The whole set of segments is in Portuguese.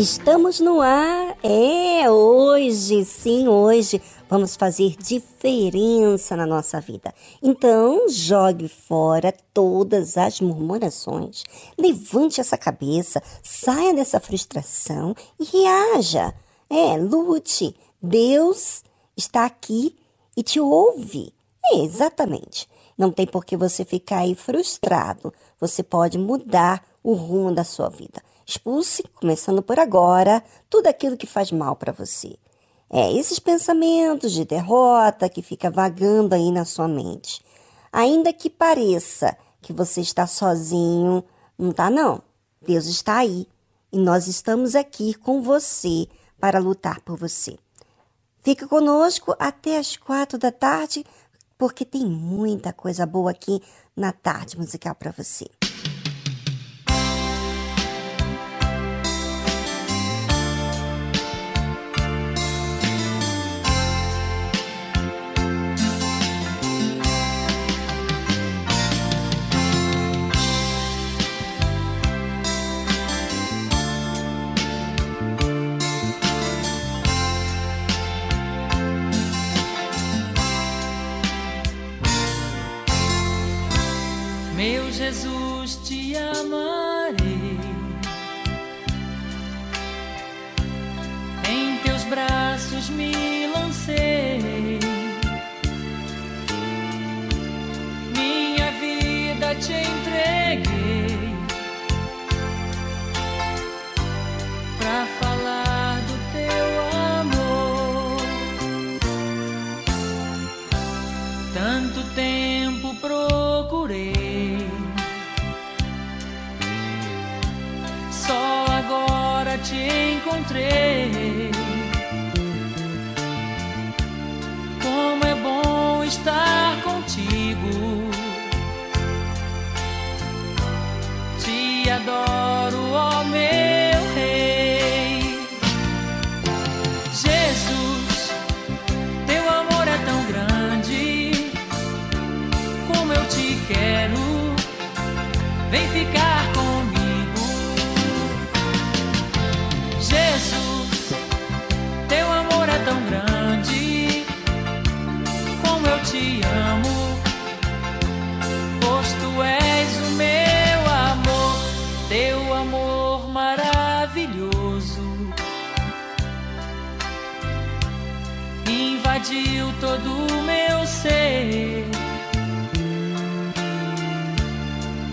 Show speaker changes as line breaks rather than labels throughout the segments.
Estamos no ar. É, hoje, sim, hoje vamos fazer diferença na nossa vida. Então, jogue fora todas as murmurações. Levante essa cabeça, saia dessa frustração e reaja. É, lute. Deus está aqui e te ouve. É, exatamente. Não tem por que você ficar aí frustrado. Você pode mudar o rumo da sua vida. Expulse, começando por agora, tudo aquilo que faz mal para você. É, esses pensamentos de derrota que fica vagando aí na sua mente. Ainda que pareça que você está sozinho, não tá não. Deus está aí e nós estamos aqui com você para lutar por você. Fica conosco até as quatro da tarde, porque tem muita coisa boa aqui na tarde musical para você.
te encontrei. Como é bom estar contigo. Te adoro, ó meu rei. Jesus, teu amor é tão grande. Como eu te quero. Vem ficar tão grande. Como eu te amo, pois tu és o meu amor, teu amor maravilhoso. Invadiu todo o meu ser,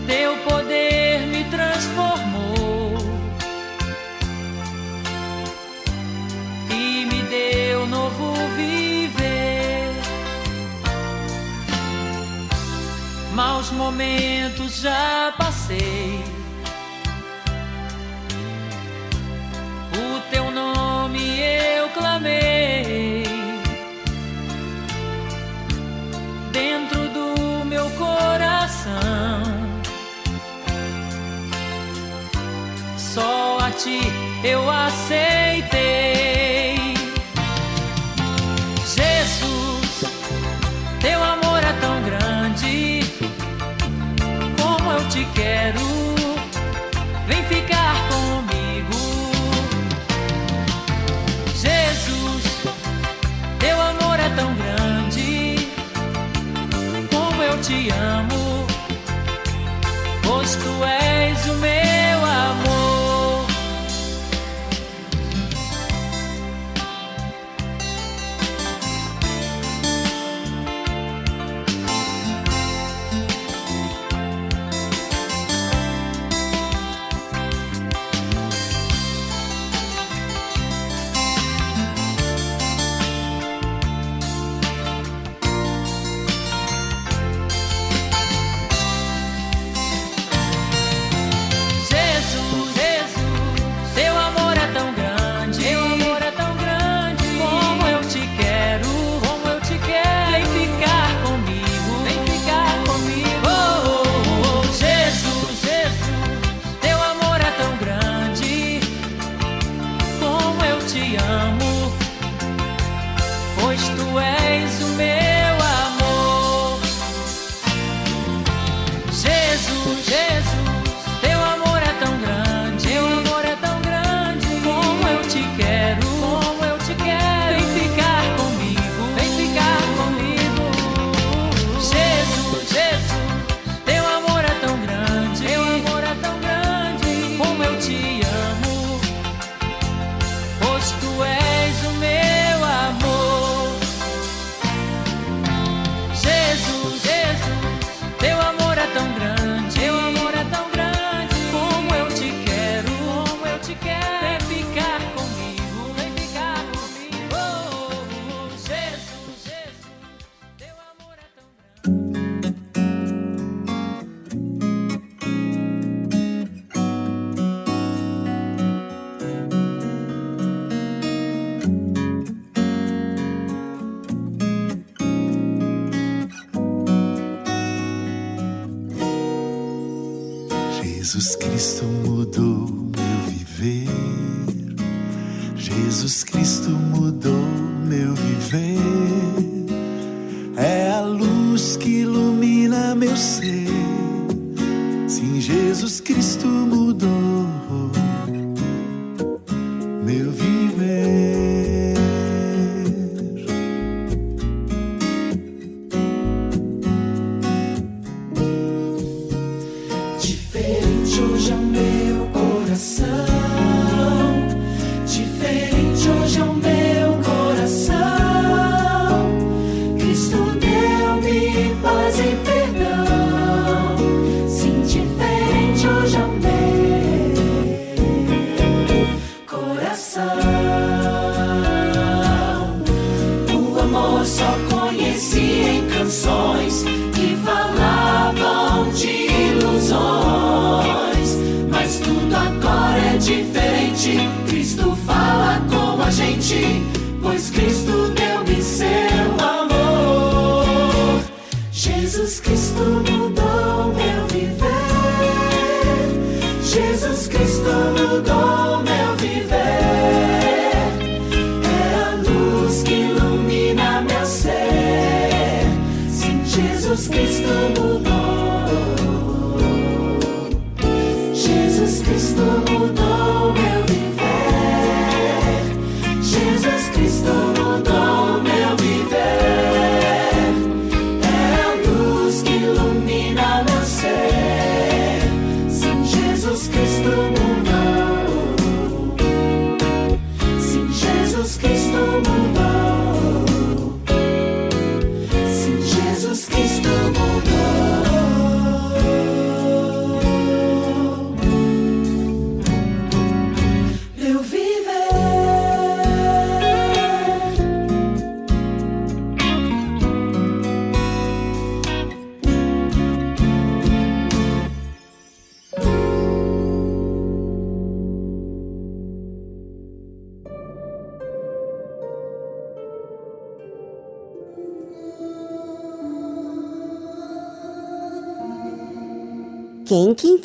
teu poder. maus momentos já passei. O teu nome eu clamei. Dentro do meu coração, só a ti eu aceito. te amo, pois tu és.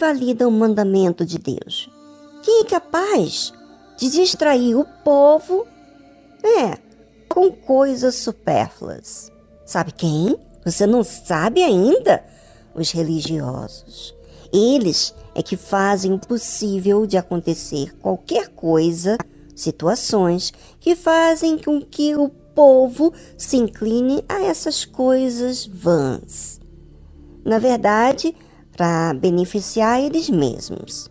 Invalida o mandamento de Deus? Quem é capaz de distrair o povo? É, com coisas supérfluas. Sabe quem? Você não sabe ainda? Os religiosos. Eles é que fazem o possível de acontecer qualquer coisa, situações que fazem com que o povo se incline a essas coisas vãs. Na verdade, para beneficiar eles mesmos.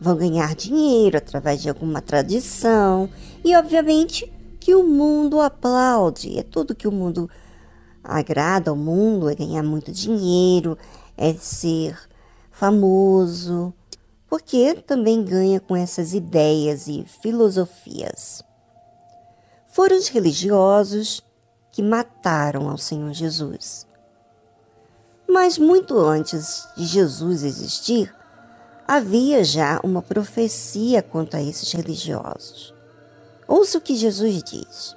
Vão ganhar dinheiro através de alguma tradição e, obviamente, que o mundo aplaude. É tudo que o mundo agrada ao mundo, é ganhar muito dinheiro, é ser famoso, porque também ganha com essas ideias e filosofias. Foram os religiosos que mataram ao Senhor Jesus. Mas muito antes de Jesus existir, havia já uma profecia quanto a esses religiosos. Ouça o que Jesus diz.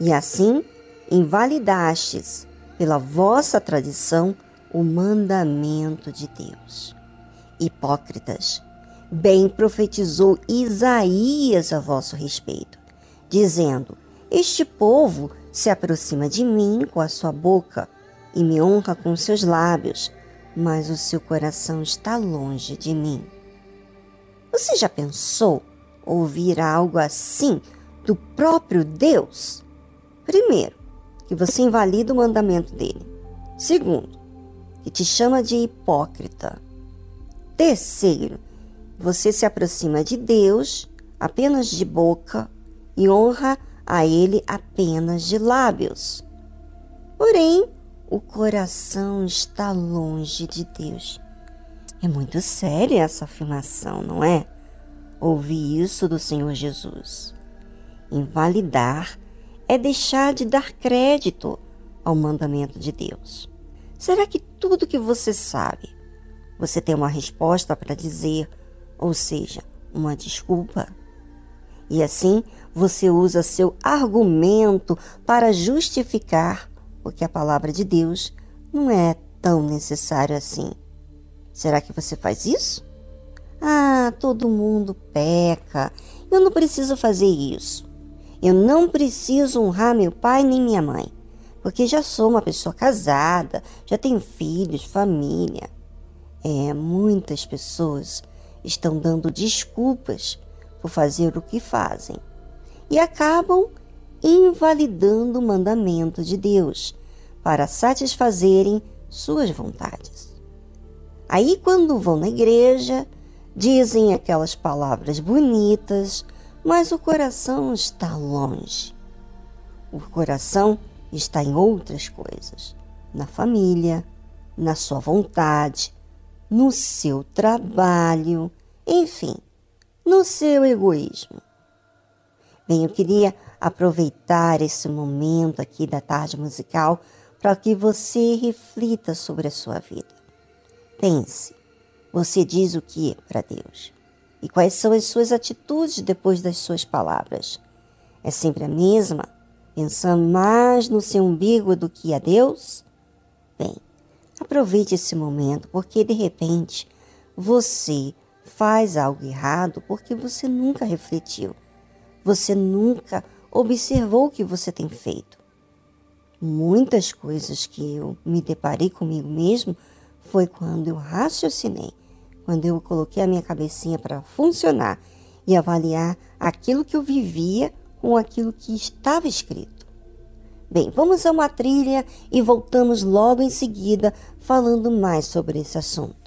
E assim invalidastes pela vossa tradição o mandamento de Deus. Hipócritas, bem profetizou Isaías a vosso respeito, dizendo: Este povo se aproxima de mim com a sua boca e me honra com seus lábios, mas o seu coração está longe de mim. Você já pensou ouvir algo assim do próprio Deus? Primeiro, que você invalida o mandamento dele. Segundo, que te chama de hipócrita. Terceiro, você se aproxima de Deus apenas de boca e honra a ele apenas de lábios. Porém, o coração está longe de Deus. É muito séria essa afirmação, não é? Ouvi isso do Senhor Jesus. Invalidar é deixar de dar crédito ao mandamento de Deus. Será que tudo que você sabe, você tem uma resposta para dizer, ou seja, uma desculpa? E assim você usa seu argumento para justificar porque a palavra de Deus não é tão necessária assim. Será que você faz isso? Ah, todo mundo peca. Eu não preciso fazer isso. Eu não preciso honrar meu pai nem minha mãe, porque já sou uma pessoa casada, já tenho filhos, família. É, muitas pessoas estão dando desculpas por fazer o que fazem e acabam invalidando o mandamento de Deus para satisfazerem suas vontades. Aí, quando vão na igreja, dizem aquelas palavras bonitas, mas o coração está longe. O coração está em outras coisas, na família, na sua vontade, no seu trabalho, enfim, no seu egoísmo. Bem, eu queria aproveitar esse momento aqui da tarde musical para que você reflita sobre a sua vida. Pense, você diz o que para Deus? E quais são as suas atitudes depois das suas palavras? é sempre a mesma, pensando mais no seu umbigo do que a Deus? Bem, aproveite esse momento, porque de repente você faz algo errado porque você nunca refletiu, você nunca observou o que você tem feito. Muitas coisas que eu me deparei comigo mesmo foi quando eu raciocinei, quando eu coloquei a minha cabecinha para funcionar e avaliar aquilo que eu vivia com aquilo que estava escrito. Bem, vamos a uma trilha e voltamos logo em seguida falando mais sobre esse assunto.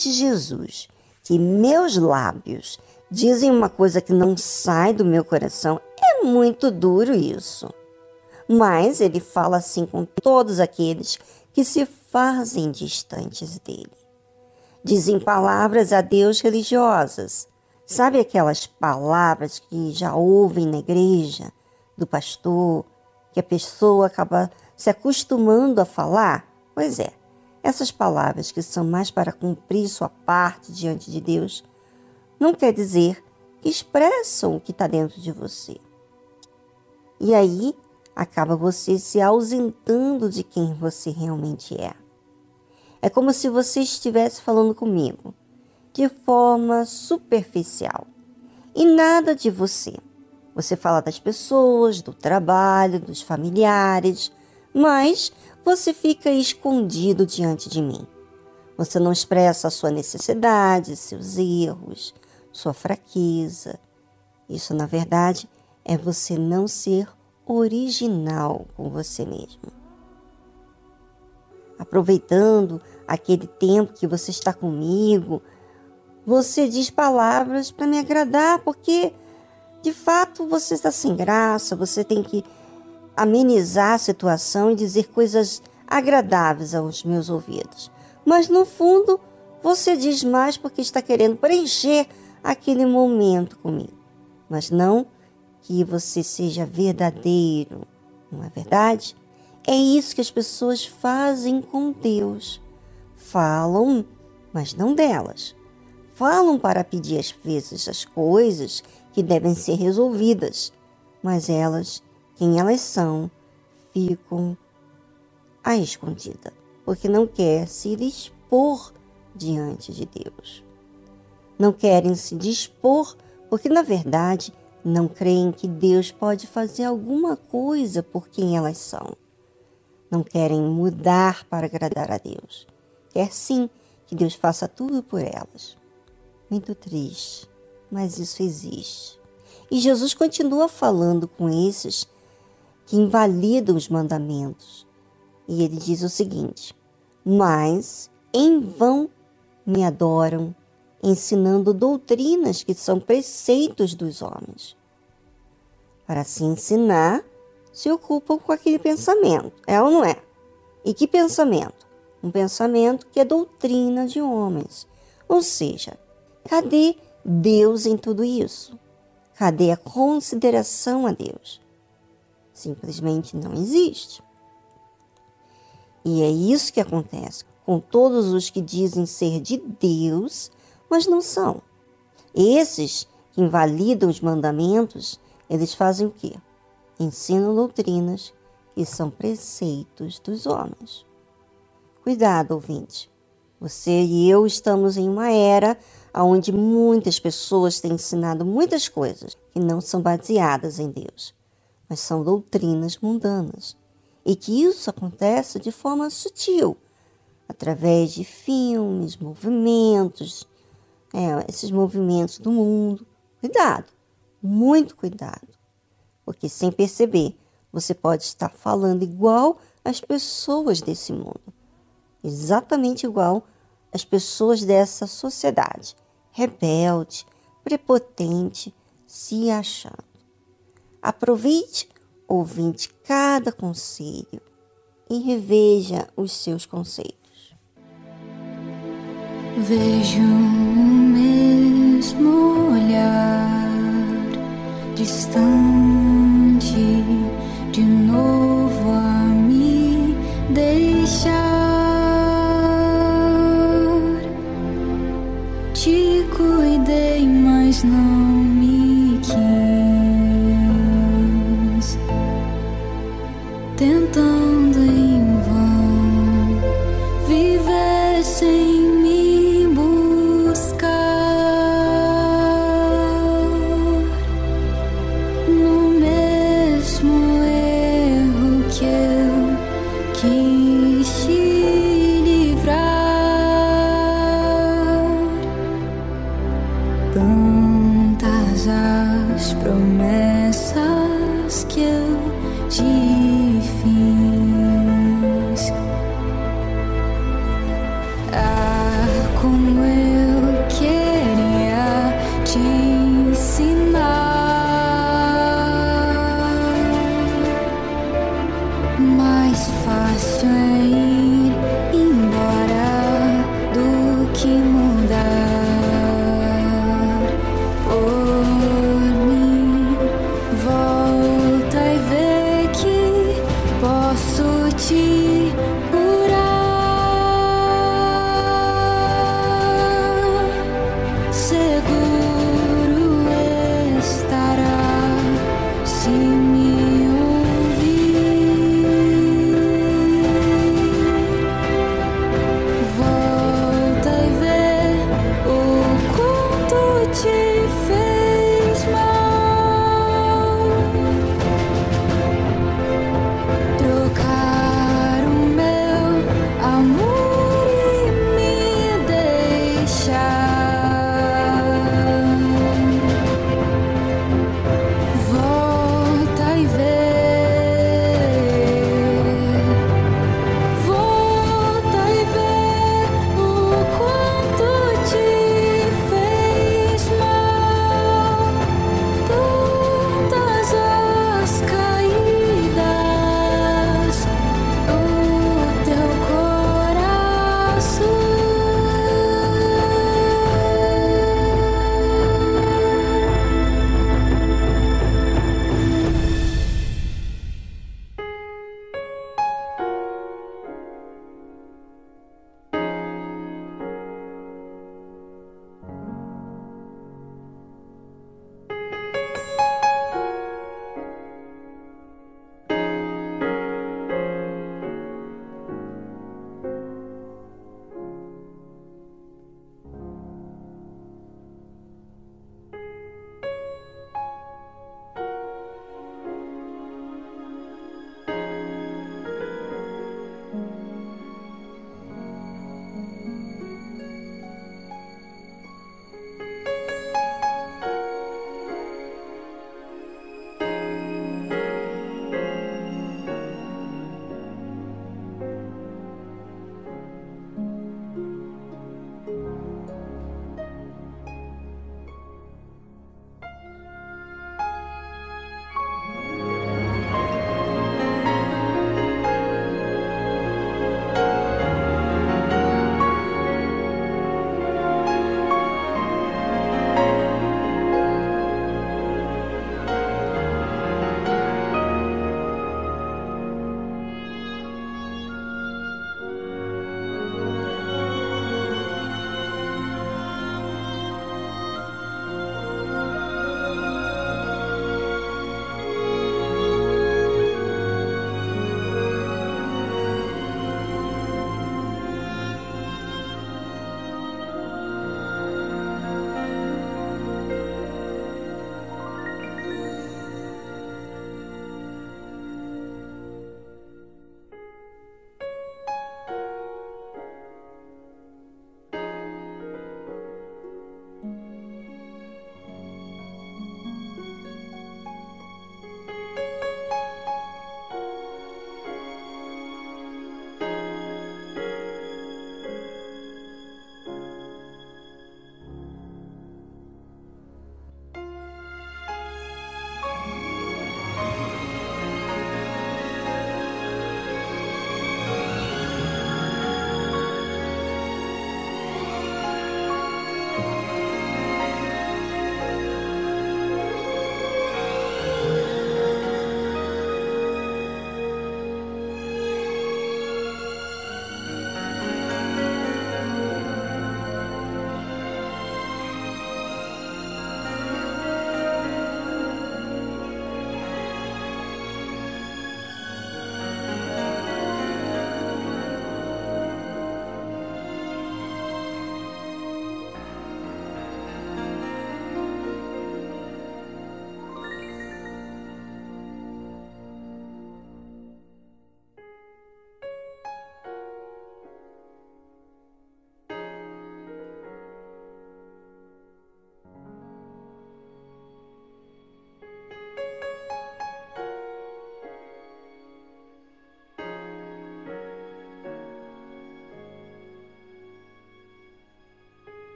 De Jesus que meus lábios dizem uma coisa que não sai do meu coração, é muito duro isso. Mas ele fala assim com todos aqueles que se fazem distantes dele. Dizem palavras a Deus religiosas. Sabe aquelas palavras que já ouvem na igreja, do pastor, que a pessoa acaba se acostumando a falar? Pois é, essas palavras, que são mais para cumprir sua parte diante de Deus, não quer dizer que expressam o que está dentro de você. E aí acaba você se ausentando de quem você realmente é. É como se você estivesse falando comigo de forma superficial e nada de você. Você fala das pessoas, do trabalho, dos familiares, mas você fica escondido diante de mim. Você não expressa a sua necessidade, seus erros, sua fraqueza. Isso, na verdade, é você não ser original com você mesmo. Aproveitando aquele tempo que você está comigo, você diz palavras para me agradar, porque de fato você está sem graça, você tem que amenizar a situação e dizer coisas agradáveis aos meus ouvidos. Mas no fundo, você diz mais porque está querendo preencher aquele momento comigo. Mas não que você seja verdadeiro, não é verdade? É isso que as pessoas fazem com Deus. Falam, mas não delas. Falam para pedir às vezes as coisas que devem ser resolvidas, mas elas quem elas são, ficam à escondida, porque não quer se expor diante de Deus. Não querem se dispor porque, na verdade, não creem que Deus pode fazer alguma coisa por quem elas são. Não querem mudar para agradar a Deus. Quer sim que Deus faça tudo por elas. Muito triste, mas isso existe. E Jesus continua falando com esses que invalidam os mandamentos. E ele diz o seguinte: Mas em vão me adoram, ensinando doutrinas que são preceitos dos homens. Para se ensinar, se ocupam com aquele pensamento, é ou não é? E que pensamento? Um pensamento que é doutrina de homens. Ou seja, cadê Deus em tudo isso? Cadê a consideração a Deus? Simplesmente não existe. E é isso que acontece com todos os que dizem ser de Deus, mas não são. Esses que invalidam os mandamentos, eles fazem o quê? Ensinam doutrinas que são preceitos dos homens. Cuidado, ouvinte. Você e eu estamos em uma era onde muitas pessoas têm ensinado muitas coisas que não são baseadas em Deus, mas são doutrinas mundanas. E que isso acontece de forma sutil, através de filmes, movimentos, é, esses movimentos do mundo. Cuidado, muito cuidado, porque sem perceber, você pode estar falando igual às pessoas desse mundo exatamente igual às pessoas dessa sociedade, rebelde, prepotente, se achando. Aproveite, ouvinte, cada conselho e reveja os seus conceitos.
Vejo o mesmo olhar distante de novo a me deixar. Te cuidei, mas não Tentando em vão viver sem me buscar. No mesmo erro que eu quis te livrar. Tantas as promessas que eu te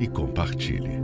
e compartilhe.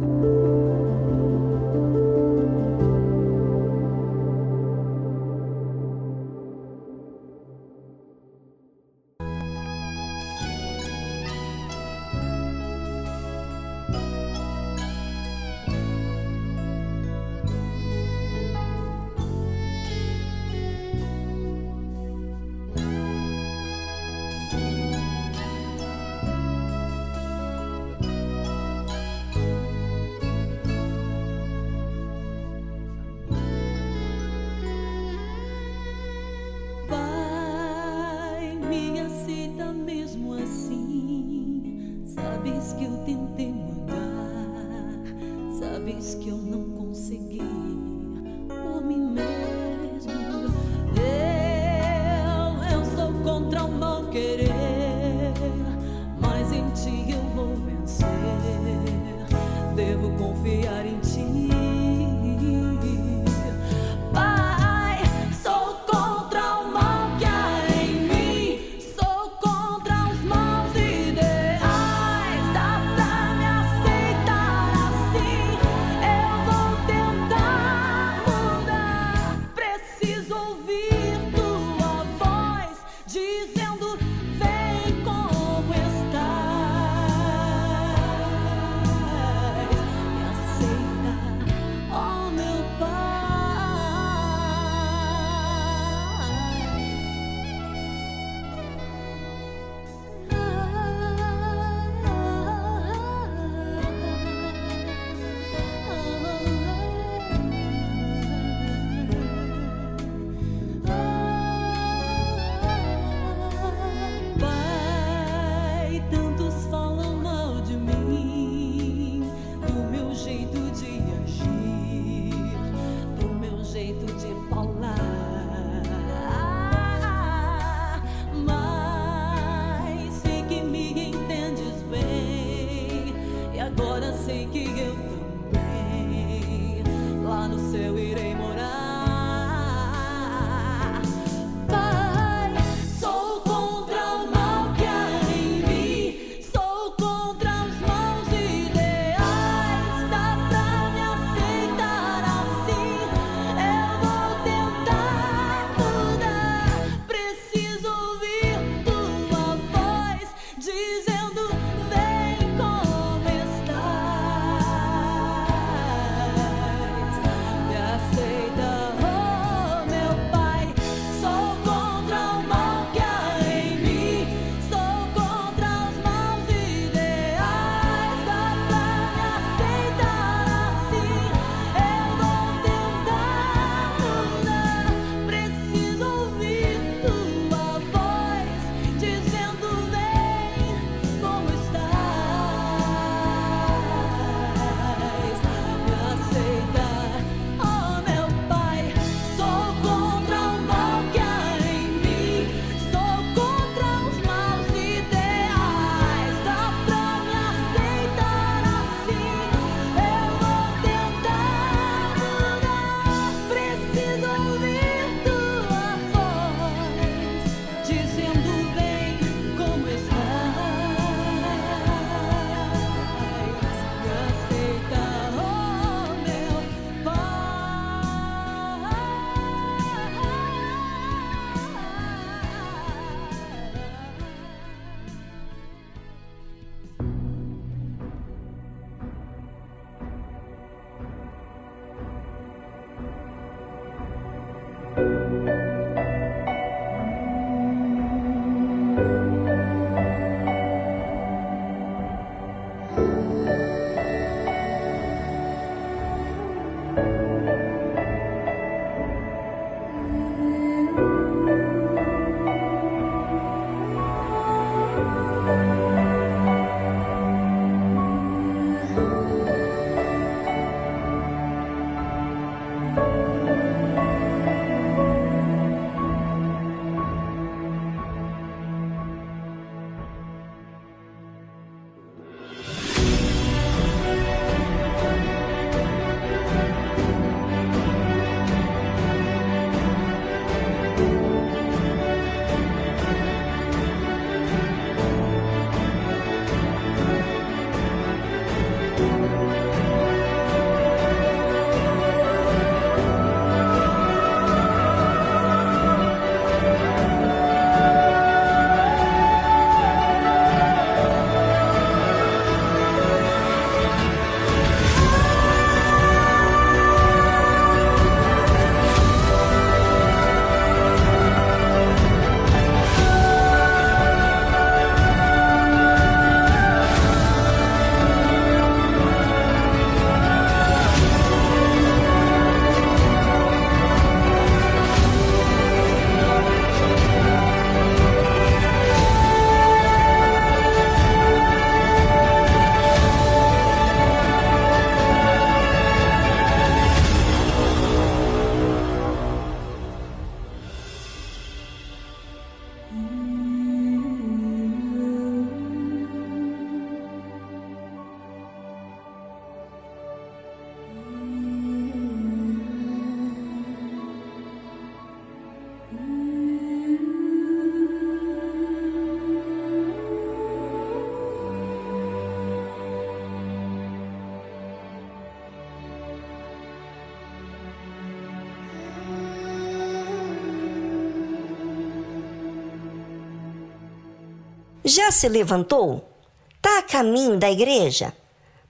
Se levantou? Está a caminho da igreja?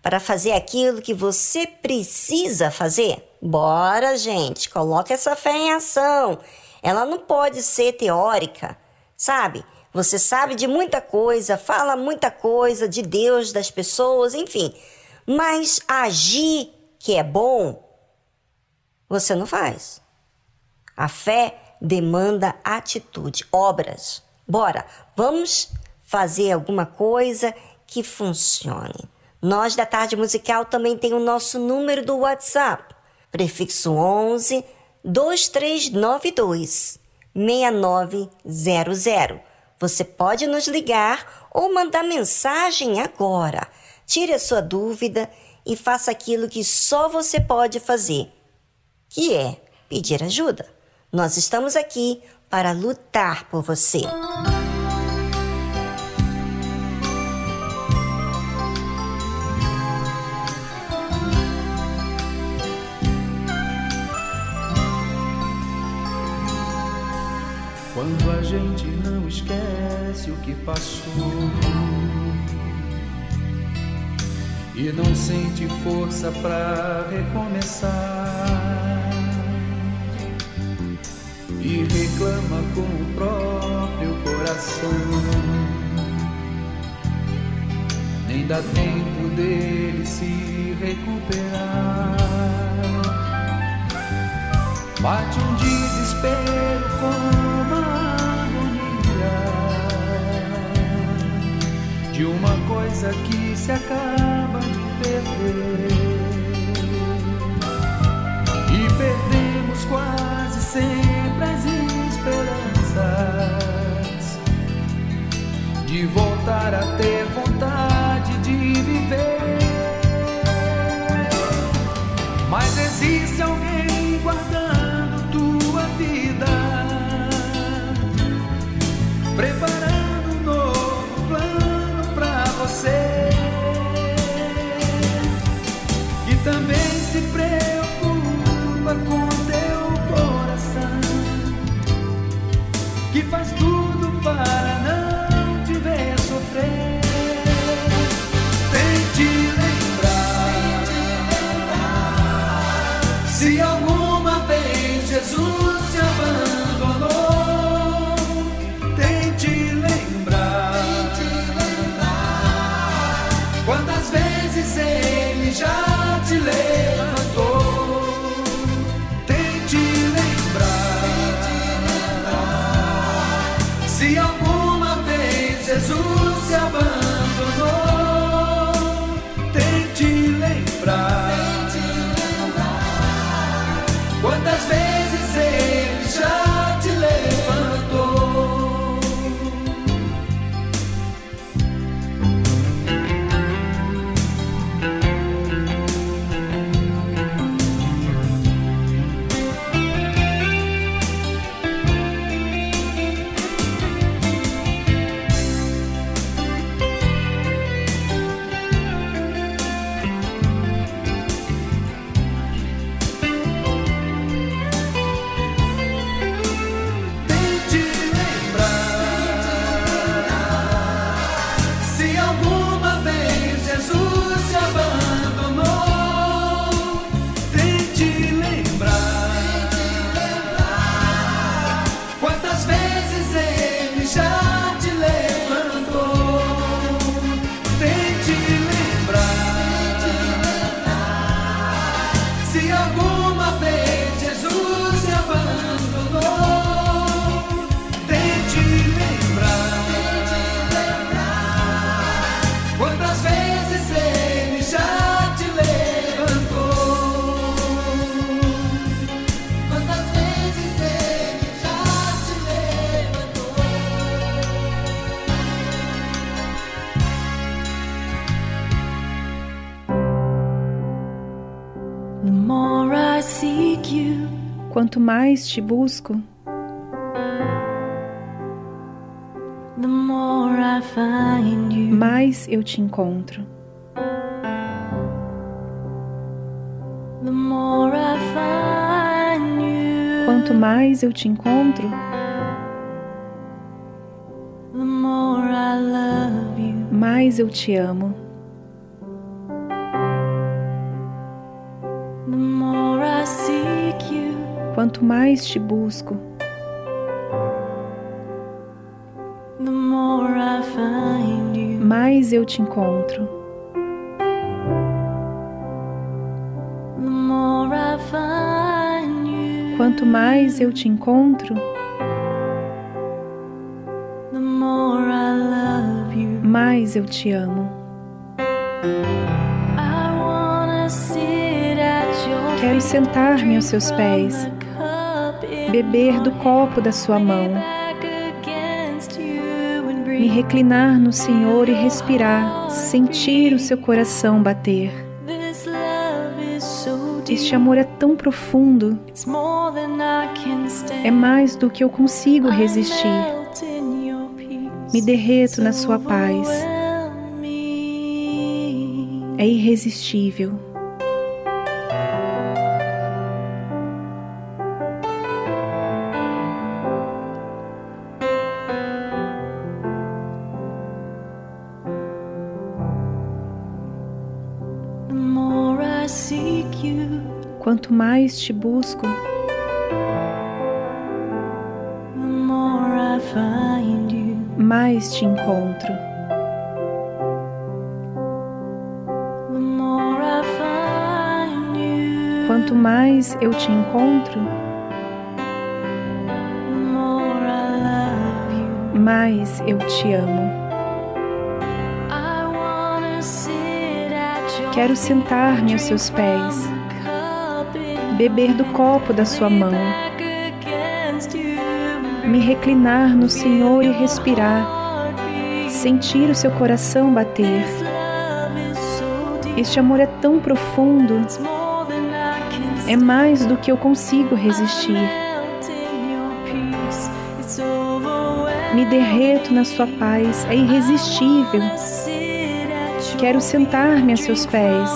Para fazer aquilo que você precisa fazer? Bora, gente, coloque essa fé em ação. Ela não pode ser teórica, sabe? Você sabe de muita coisa, fala muita coisa de Deus, das pessoas, enfim. Mas agir que é bom, você não faz. A fé demanda atitude, obras. Bora, vamos fazer alguma coisa que funcione. Nós da Tarde Musical também tem o nosso número do WhatsApp, prefixo 11 2392 6900. Você pode nos ligar ou mandar mensagem agora. Tire a sua dúvida e faça aquilo que só você pode fazer, que é pedir ajuda. Nós estamos aqui para lutar por você.
Que passou. E não sente força pra recomeçar. E reclama com o próprio coração, nem dá tempo dele se recuperar. Bate um desespero com de uma coisa que se acaba de perder. E perdemos quase sempre as esperanças de voltar a ter vontade
mais te busco,
the more I find you.
mais eu te encontro.
The more I find you.
Quanto mais eu te encontro,
the more I love you.
mais eu te amo. Quanto mais te busco, mais eu te encontro. Quanto mais eu te encontro, mais eu te amo. Quero sentar-me aos seus pés, beber do copo da sua mão, me reclinar no Senhor e respirar, sentir o seu coração bater. Este amor é tão profundo, é mais do que eu consigo resistir. Me derreto na sua paz. É irresistível. Quanto mais te busco, mais te encontro. Quanto mais eu te encontro, mais eu te amo. Quero sentar-me aos seus pés, beber do copo da sua mão, me reclinar no Senhor e respirar, sentir o seu coração bater. Este amor é tão profundo, é mais do que eu consigo resistir. Me derreto na sua paz, é irresistível. Quero sentar-me a seus pés,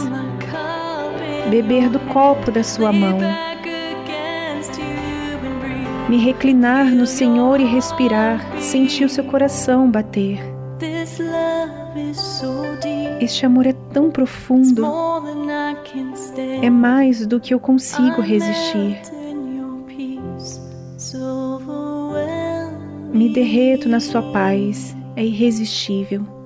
beber do copo da sua mão, me reclinar no Senhor e respirar, sentir o seu coração bater. Este amor é tão profundo, é mais do que eu consigo resistir. Me derreto na sua paz, é irresistível.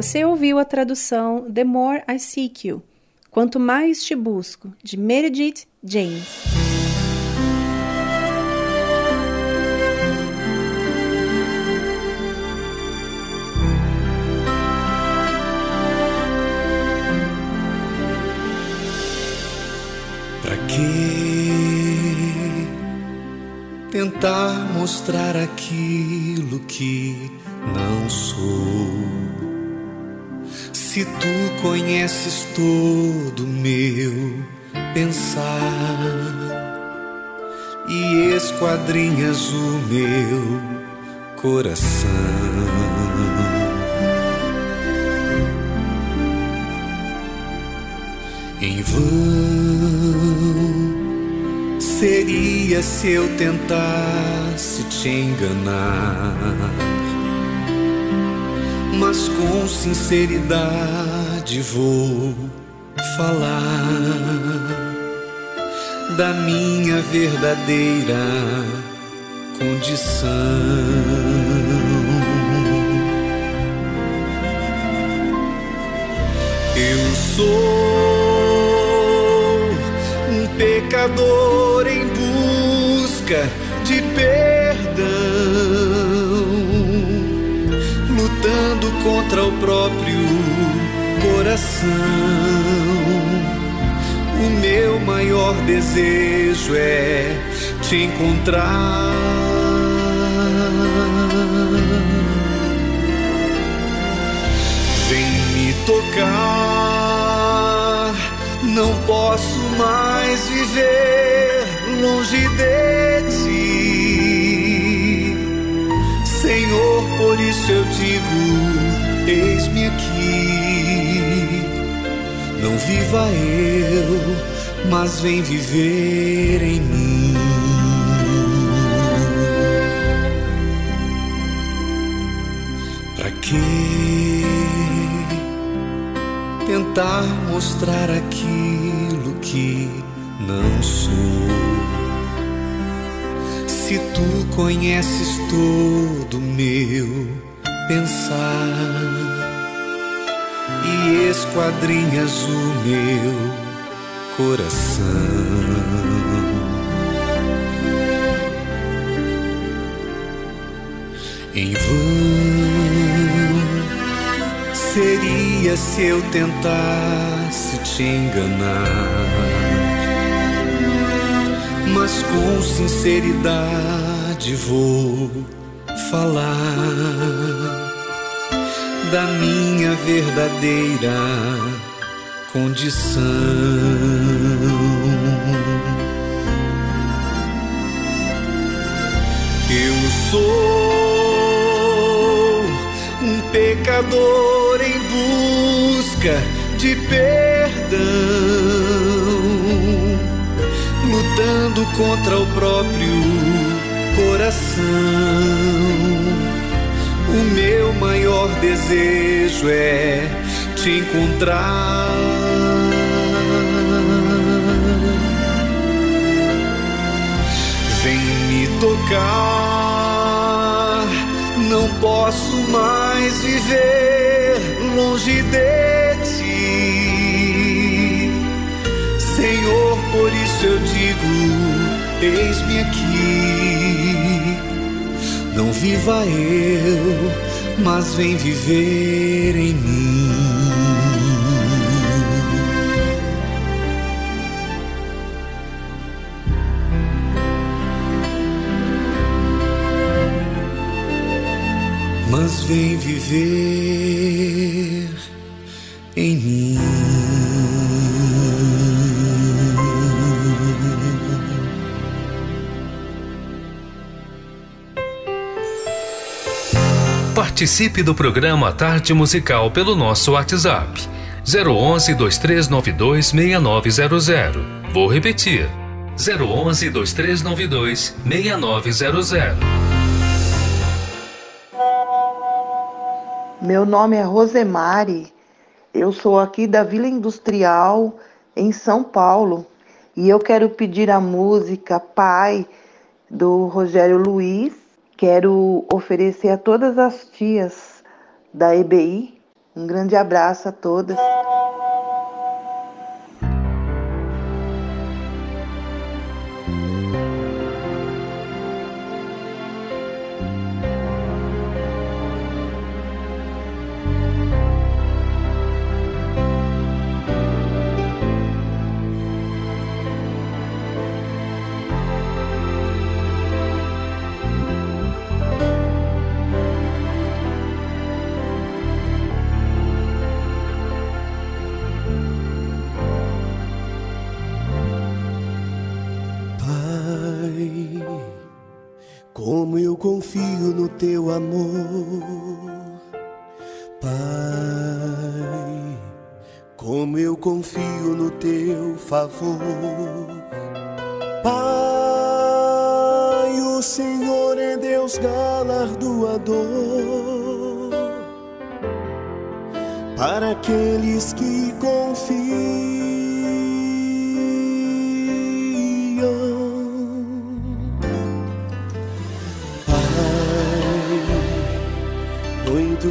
Você ouviu a tradução The More I Seek You, Quanto Mais Te Busco, de Meredith James.
Pra que tentar mostrar aquilo que não sou? Se tu conheces todo meu pensar e esquadrinhas o meu coração. Em vão seria se eu tentasse te enganar, mas com sinceridade vou falar da minha verdadeira condição. Eu sou um pecador em busca de perdão, contra o próprio coração. O meu maior desejo é te encontrar. Vem me tocar. Não posso mais viver longe de ti, Senhor. Por isso eu digo: eis-me aqui. Não viva eu, mas vem viver em mim. Pra que tentar mostrar aquilo que não sou? Se tu conheces todo meu pensar e esquadrinhas o meu coração. Em vão seria se eu tentasse te enganar, mas com sinceridade vou falar da minha verdadeira condição. Eu sou um pecador em busca de perdão, lutando contra o próprio coração. O meu maior desejo é te encontrar. Vem me tocar. Não posso mais viver longe de ti, Senhor. Por isso eu digo: eis-me aqui. Não viva eu, mas vem viver em mim. Mas vem viver
Participe do programa Tarde Musical pelo nosso WhatsApp 011 2392 6900. Vou repetir 011 2392 6900.
Meu nome é Rosemary, eu sou aqui da Vila Industrial, em São Paulo, e eu quero pedir a música Pai, do Rogério Luiz. Quero oferecer a todas as tias da EBI Um grande abraço a todas.
Amor. Pai, como eu confio no teu favor. Pai, o Senhor é Deus galardoador para aqueles que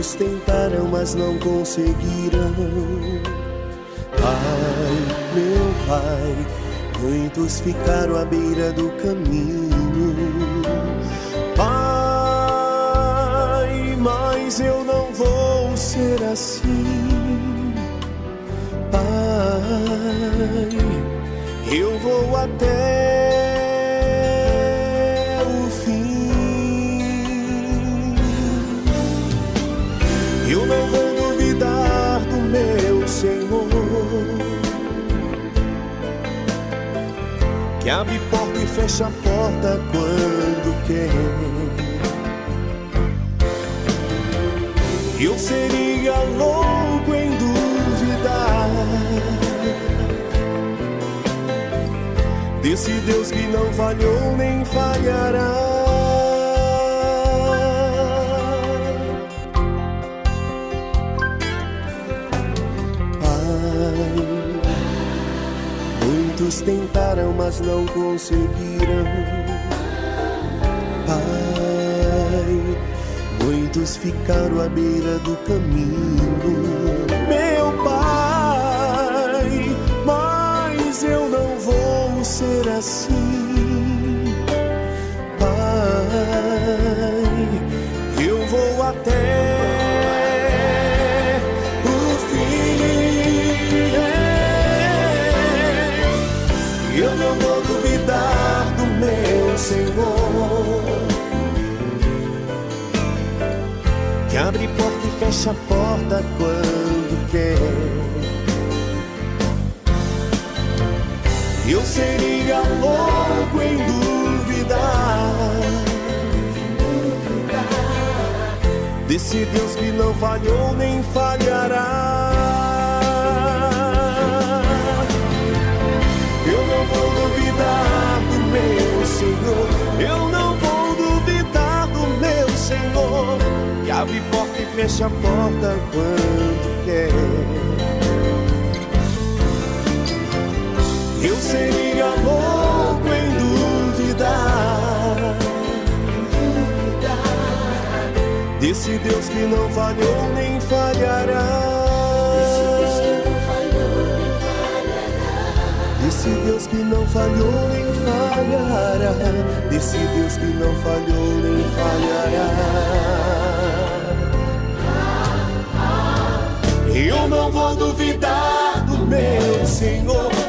muitos tentaram, mas não conseguiram. Pai, meu Pai, muitos ficaram à beira do caminho. Pai, mas eu não vou ser assim. Pai, eu vou até Abre porta e fecha a porta quando quer. Eu seria louco em duvidar desse Deus que não falhou nem falhará. Muitos tentaram, mas não conseguiram. Pai, Muitos ficaram à beira do caminho, meu pai. Mas eu não vou ser assim, pai. Eu vou até fecha a porta quando quer. Eu seria louco em duvidar desse Deus que não falhou nem falhará. Fecha a porta quando quer. Eu seria louco em duvidar desse Deus que não falhou nem falhará. Desse Deus que não falhou nem falhará. Desse Deus que não falhou nem falhará. Eu não vou duvidar do meu Senhor.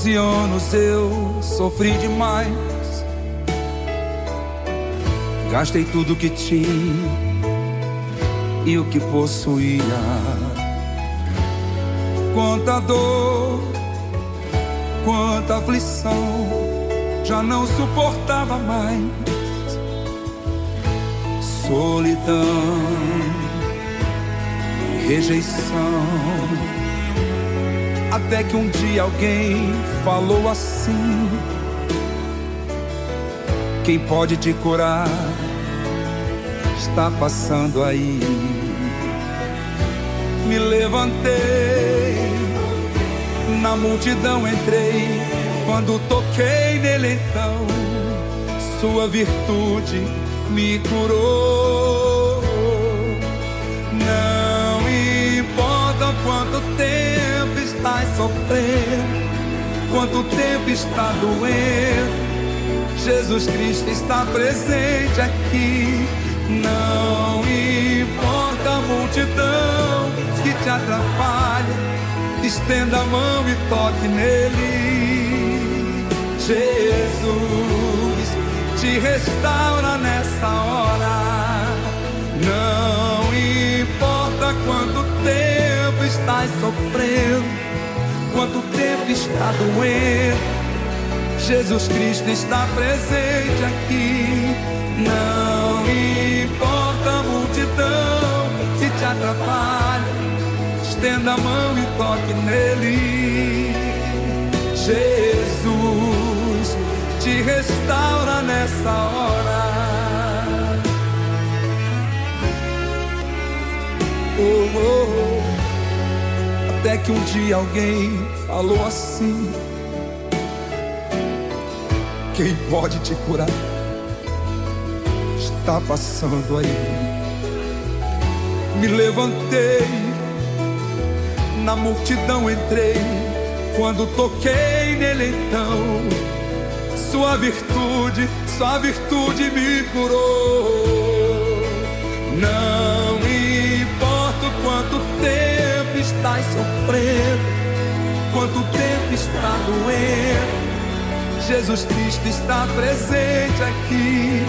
Por doze anos eu sofri demais. Gastei tudo que tinha e o que possuía. Quanta dor, quanta aflição, já não suportava mais. Solidão, rejeição Até que um dia alguém falou assim: Quem pode te curar está passando aí. Me levantei, na multidão entrei. Quando toquei nele, então, sua virtude me curou. Não importa quanto tempo estás sofrendo, quanto tempo está doendo. Jesus Cristo está presente aqui. Não importa a multidão que te atrapalha, estenda a mão e toque nele. Jesus te restaura nessa hora. Não importa quanto tempo estás sofrendo, tempo está doendo. Jesus Cristo está presente aqui. Não importa a multidão se te atrapalha, estenda a mão e toque nele. Jesus te restaura nessa hora. Oh, oh, oh. Até que um dia alguém falou assim: Quem pode te curar? Está passando aí. Me levantei, na multidão entrei. Quando toquei nele, então, sua virtude, sua virtude me curou. Não importa quanto tempo estás sofrendo, quanto tempo está doendo. Jesus Cristo está presente aqui.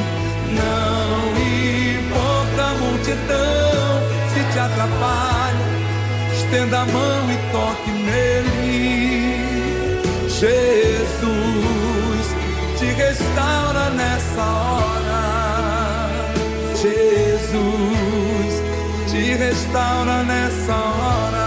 Não importa a multidão se te atrapalha, estenda a mão e toque nele. Jesus te restaura nessa hora. Jesus te restaura nessa hora.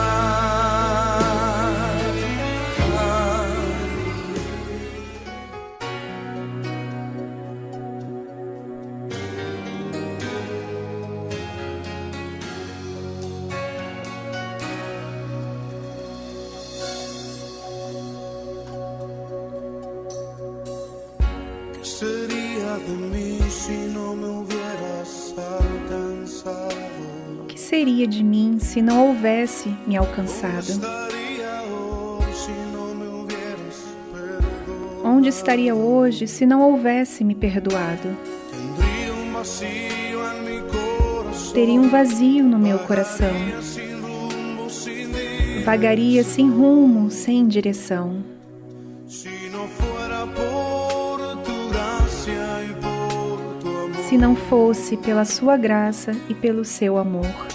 Seria de mim se não houvesse me alcançado? Onde estaria hoje se não houvesse me perdoado? Teria um vazio no meu coração. Vagaria sem rumo, sem direção. Se não fosse pela sua graça e pelo seu amor.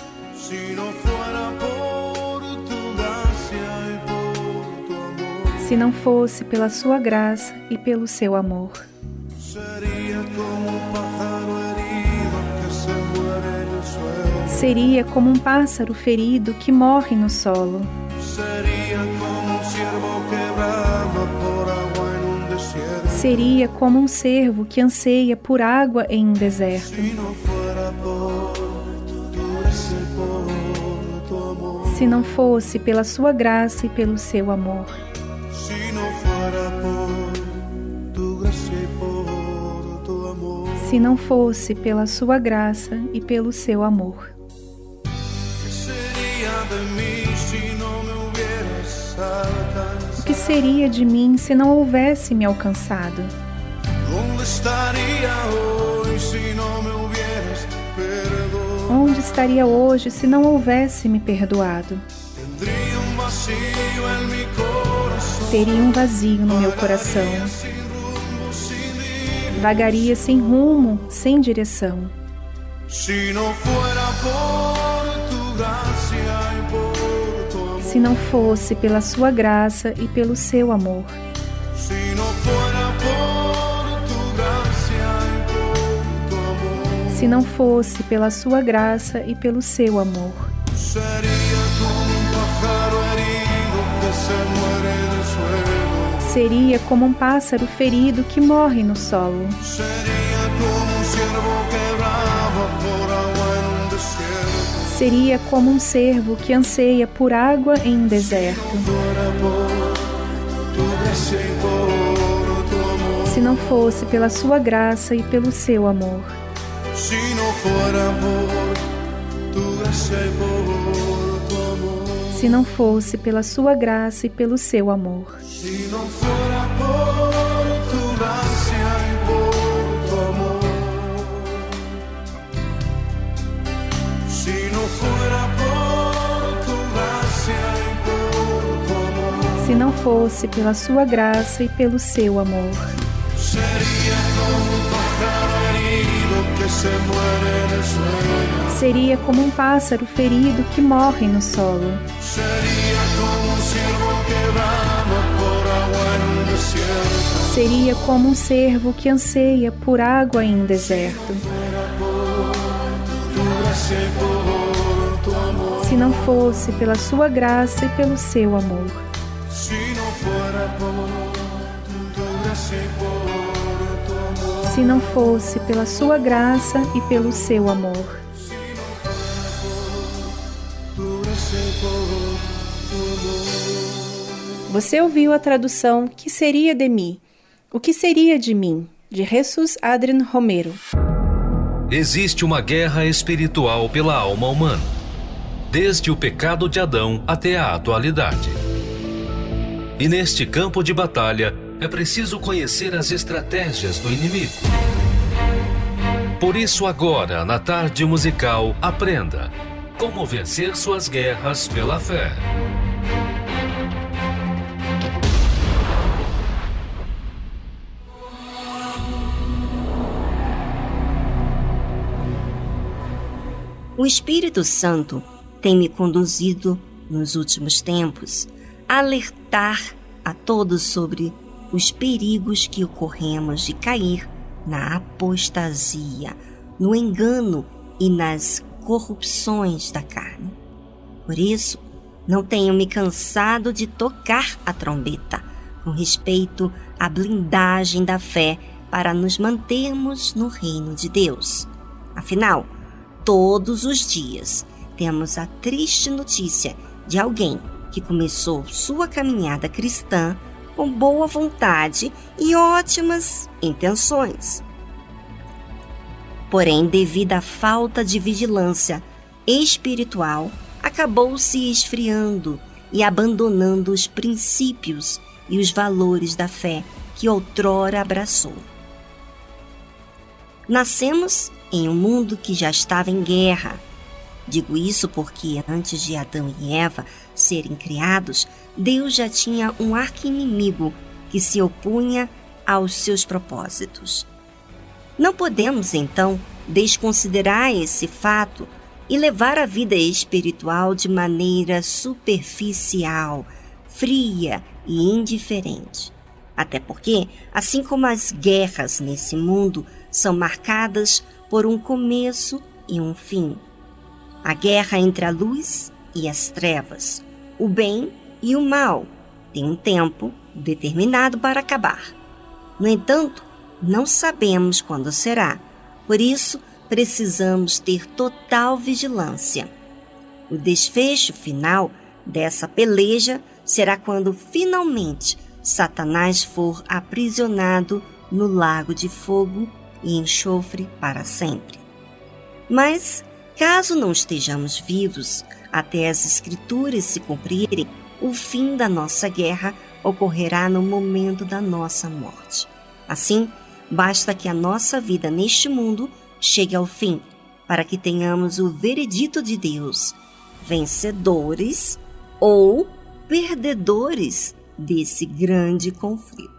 Se não fosse pela sua graça e pelo seu amor. Seria como um pássaro ferido que morre no solo. Seria como um cervo que anseia por água em um deserto. Se não fosse pela sua graça e pelo seu amor. Se não fosse pela sua graça e pelo seu amor. O que seria de mim se não houvesse me alcançado?
¿Dónde estaría hoy si no me hubieras?
Onde estaria hoje se não houvesse me perdoado? Teria um vazio no meu coração. Vagaria sem rumo, sem direção.
Gracia tu amor.
Se não fosse pela sua graça e pelo seu amor.
Gracia por tu amor.
Se não fosse pela sua graça e pelo seu amor.
Como
Seria como um pássaro ferido que morre no solo. Seria como um cervo que anseia por água em um deserto. Se não fosse pela sua graça e pelo seu amor.
Se não for amor, tu graça e.
Se não fosse pela sua graça e pelo seu amor.
Se não for amor, tu graça e por tu amor. Se não for amor, tu graça e por tu amor.
Se não fosse pela sua graça e pelo seu amor.
Seria como um pájaro herido que se muere suelo.
Seria como um pássaro ferido que morre no solo. Seria como um cervo que anseia por água em um deserto. Se não fosse pela sua graça e pelo seu amor. Se não fosse pela sua graça e pelo seu amor. Você ouviu a tradução Que seria de mim? O que seria de mim? De Jesus Adrian Romero.
Existe uma guerra espiritual pela alma humana, desde o pecado de Adão até a atualidade. E neste campo de batalha é preciso conhecer as estratégias do inimigo. Por isso, agora, na tarde musical, aprenda como vencer suas guerras pela fé.
O Espírito Santo tem me conduzido nos últimos tempos a alertar a todos sobre os perigos que ocorremos de cair na apostasia, no engano e nas corrupções da carne. Por isso, não tenho me cansado de tocar a trombeta com respeito à blindagem da fé para nos mantermos no reino de Deus. Afinal, todos os dias temos a triste notícia de alguém que começou sua caminhada cristã com boa vontade e ótimas intenções. Porém, devido à falta de vigilância espiritual, acabou se esfriando e abandonando os princípios e os valores da fé que outrora abraçou. Nascemos em um mundo que já estava em guerra. Digo isso porque antes de Adão e Eva serem criados, Deus já tinha um arqui-inimigo que se opunha aos seus propósitos. Não podemos, então, desconsiderar esse fato e levar a vida espiritual de maneira superficial, fria e indiferente. Até porque, assim como as guerras nesse mundo são marcadas por um começo e um fim. A guerra entre a luz e as trevas, o bem e o mal, tem um tempo determinado para acabar. No entanto, não sabemos quando será, por isso precisamos ter total vigilância. O desfecho final dessa peleja será quando finalmente Satanás for aprisionado no lago de fogo e enxofre para sempre. Mas, caso não estejamos vivos até as Escrituras se cumprirem, o fim da nossa guerra ocorrerá no momento da nossa morte. Assim, basta que a nossa vida neste mundo chegue ao fim, para que tenhamos o veredito de Deus, vencedores ou perdedores desse grande conflito.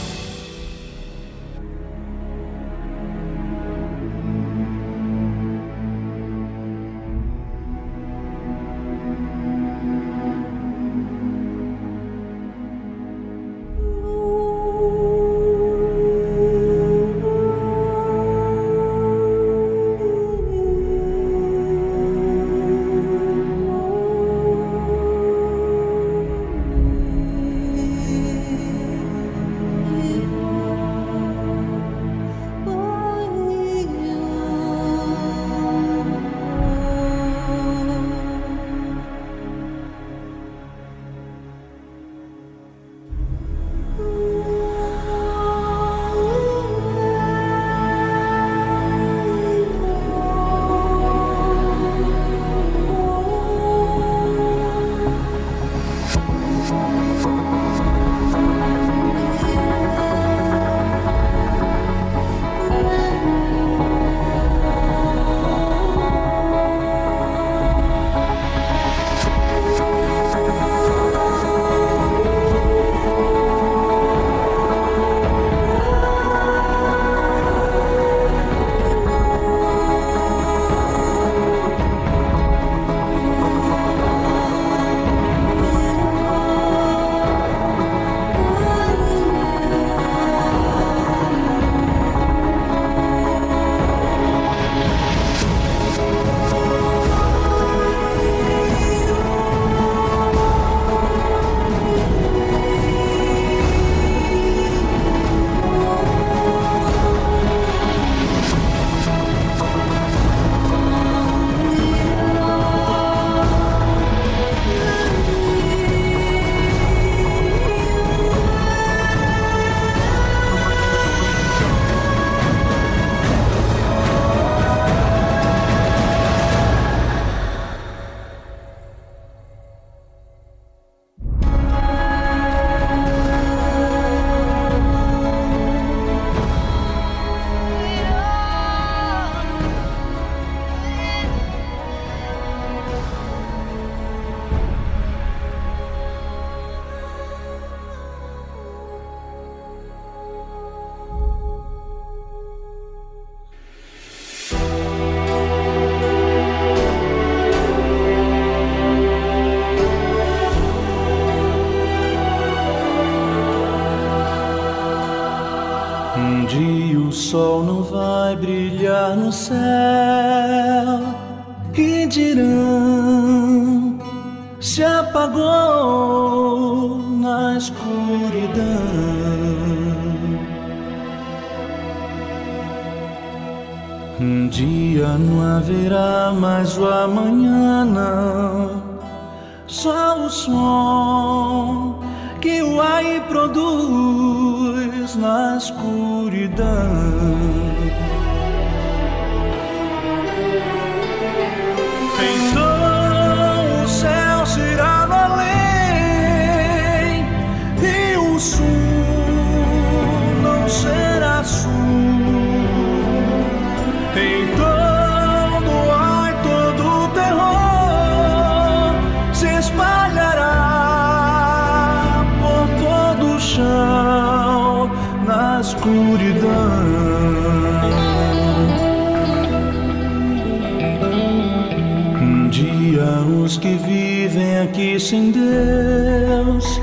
isso em Deus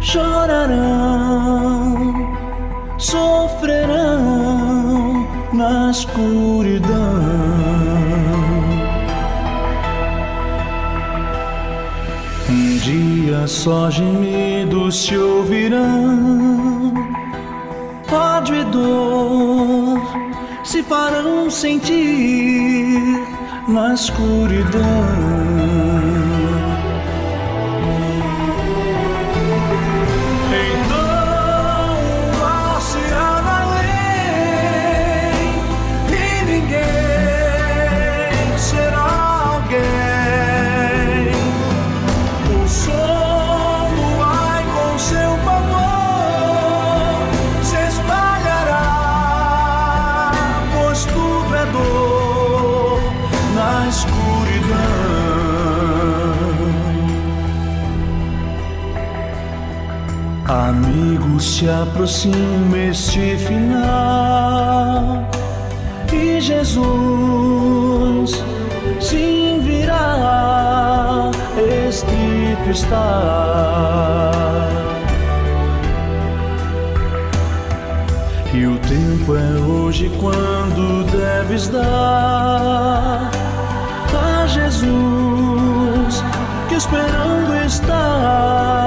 chorarão, sofrerão na escuridão. Um dia só gemidos se ouvirão, ódio e dor se farão sentir na escuridão. se aproxima este final e Jesus sim virá, escrito está. E o tempo é hoje quando deves dar a Jesus que esperando está.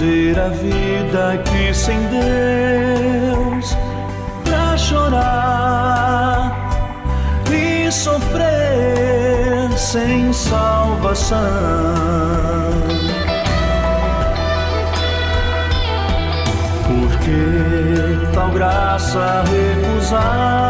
viver a vida aqui sem Deus pra chorar e sofrer sem salvação. Por que tal graça recusar?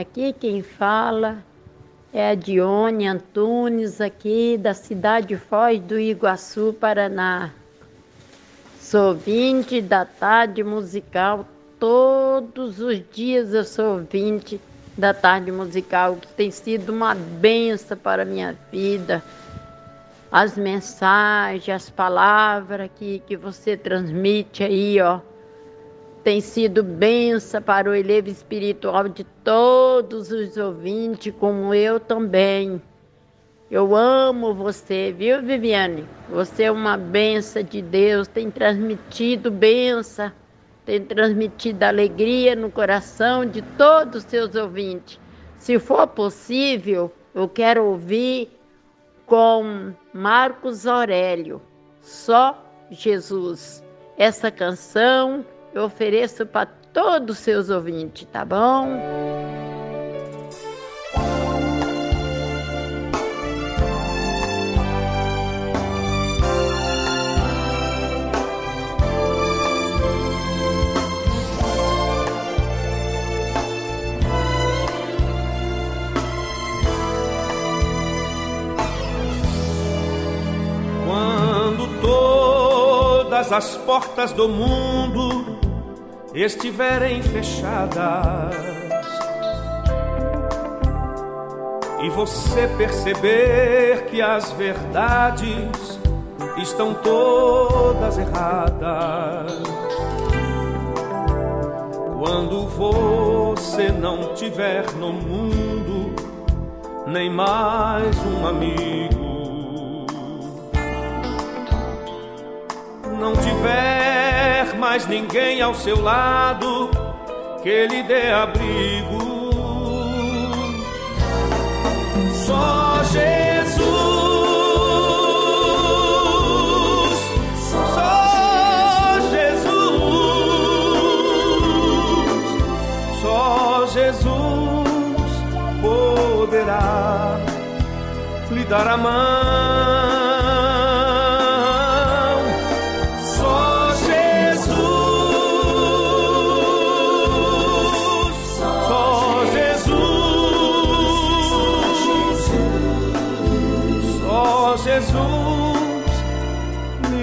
Aqui quem fala é a Dione Antunes, aqui da cidade de Foz do Iguaçu, Paraná. Sou ouvinte da tarde musical. Todos os dias eu sou ouvinte da tarde musical, que tem sido uma benção para a minha vida. As mensagens, as palavras que, que você transmite aí, ó tem sido benção para o elevo espiritual de todos os ouvintes, como eu também. Eu amo você, viu, Viviane? Você é uma benção de Deus, tem transmitido benção, tem transmitido alegria no coração de todos os seus ouvintes. Se for possível, eu quero ouvir com Marcos Aurélio, Só Jesus. Essa canção eu ofereço para todos os seus ouvintes, tá bom?
Quando todas as portas do mundo estiverem fechadas e você perceber que as verdades estão todas erradas. Quando você não tiver no mundo nem mais um amigo, não tiver mais ninguém ao seu lado que lhe dê abrigo. Só Jesus, só Jesus, só Jesus poderá lhe dar a mão.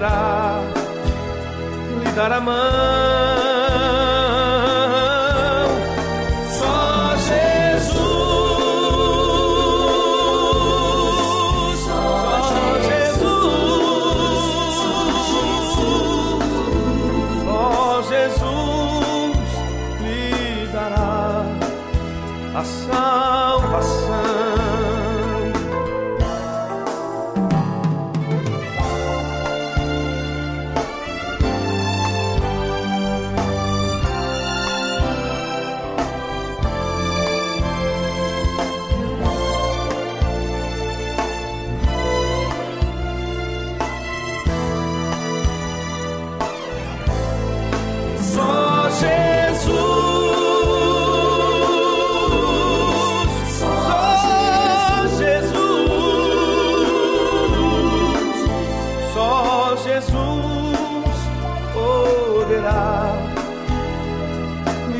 poderá lhe dar a mão.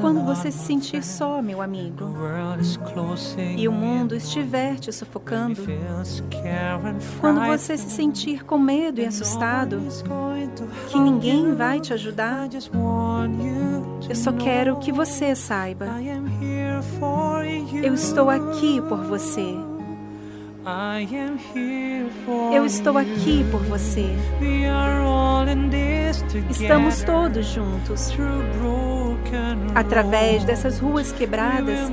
Quando você se sentir só, meu amigo, e o mundo estiver te sufocando, quando você se sentir com medo e assustado, que ninguém vai te ajudar, eu só quero que você saiba. Eu estou aqui por você. Eu estou aqui por você. Estamos todos juntos. Através dessas ruas quebradas,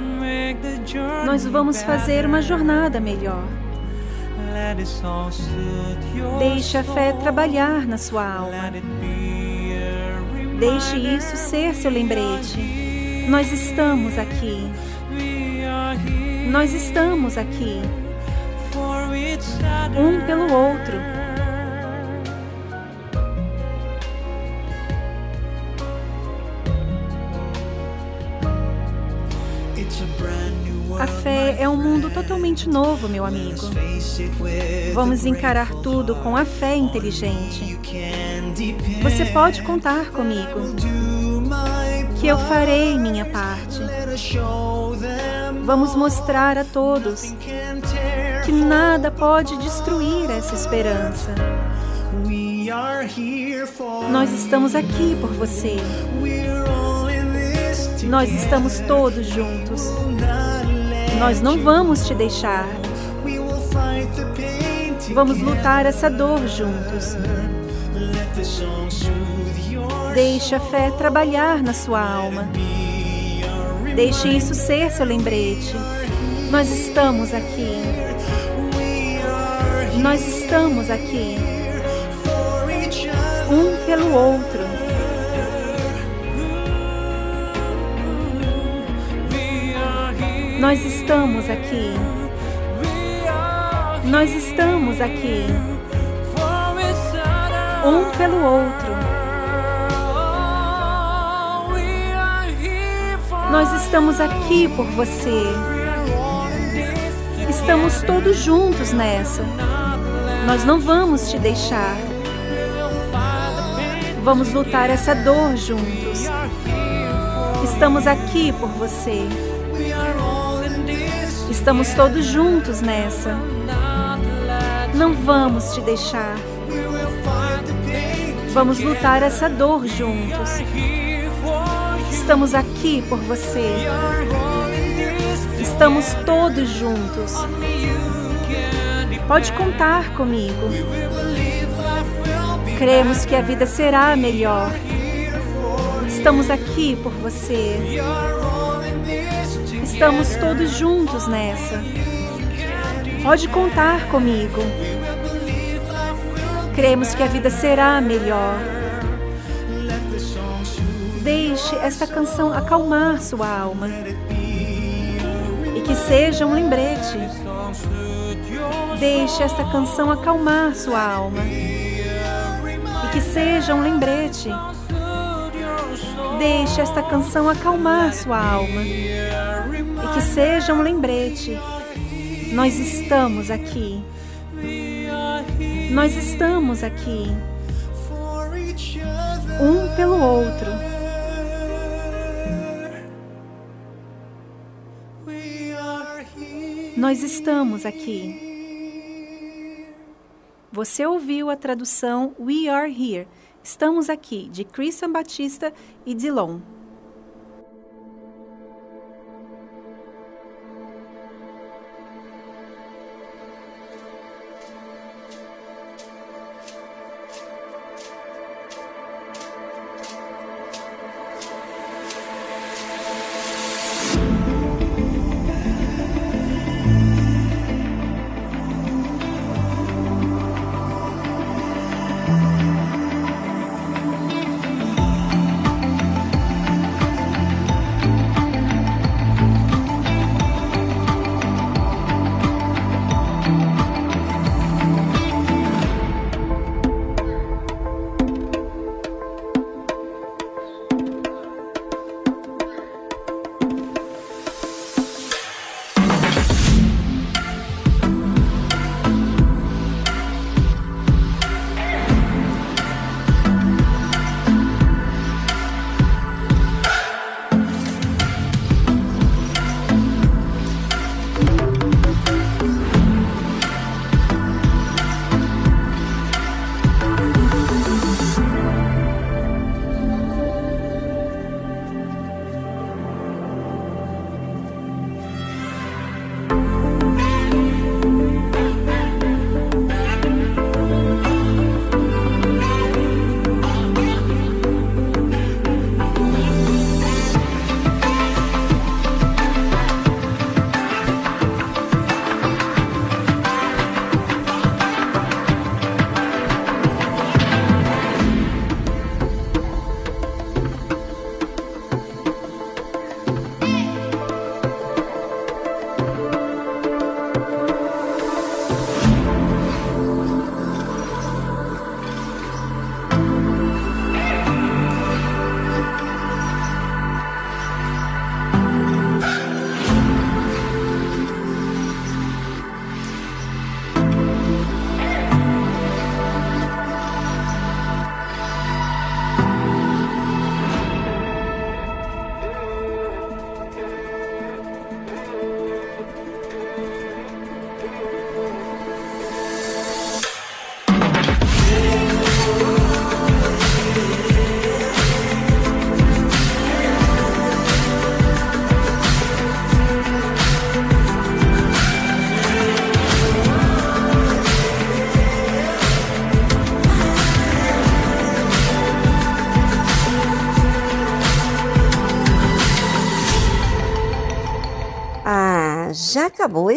nós vamos fazer uma jornada melhor. Deixe a fé trabalhar na sua alma. Deixe isso ser seu lembrete. Nós estamos aqui. Nós estamos aqui. Um pelo outro. A fé é um mundo totalmente novo, meu amigo. Vamos encarar tudo com a fé inteligente. Você pode contar comigo. Que eu farei minha parte. Vamos mostrar a todos que nada pode destruir essa esperança. Nós estamos aqui por você. Nós estamos todos juntos. Nós não vamos te deixar. Vamos lutar essa dor juntos. Deixe a fé trabalhar na sua alma. Deixe isso ser seu lembrete. Nós estamos aqui. Nós estamos aqui. Um pelo outro. Nós estamos aqui. Nós estamos aqui. Um pelo outro. Nós estamos aqui por você. Estamos todos juntos nessa. Nós não vamos te deixar. Vamos lutar essa dor juntos. Estamos aqui por você. Estamos todos juntos nessa. Não vamos te deixar. Vamos lutar essa dor juntos. Estamos aqui por você. Estamos todos juntos. Pode contar comigo. Cremos que a vida será melhor. Estamos aqui por você. Estamos todos juntos nessa. Pode contar comigo. Cremos que a vida será melhor. Deixe esta canção acalmar sua alma. E que seja um lembrete. Deixe esta canção acalmar sua alma. E que seja um lembrete. Deixe esta canção acalmar sua alma. E que seja um lembrete. Nós estamos aqui. Nós estamos aqui. Um pelo outro. Nós estamos aqui. Você ouviu a tradução We Are Here. Estamos aqui, de Christian Batista e Dilon.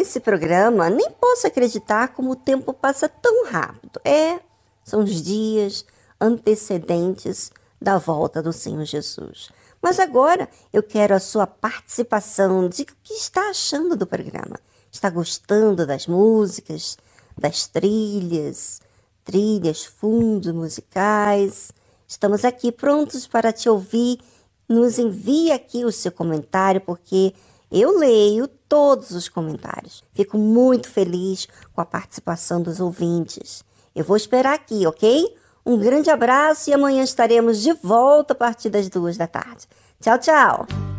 Esse programa. Nem posso acreditar como o tempo passa tão rápido. É, são os dias antecedentes da volta do Senhor Jesus. Mas agora eu quero a sua participação de o que está achando do programa. Está gostando das músicas, das trilhas, trilhas, fundos musicais? Estamos aqui prontos para te ouvir. Nos envie aqui o seu comentário, porque eu leio todos os comentários. Fico muito feliz com a participação dos ouvintes. Eu vou esperar aqui, ok? Um grande abraço e amanhã estaremos de volta a partir das duas da tarde. Tchau, tchau!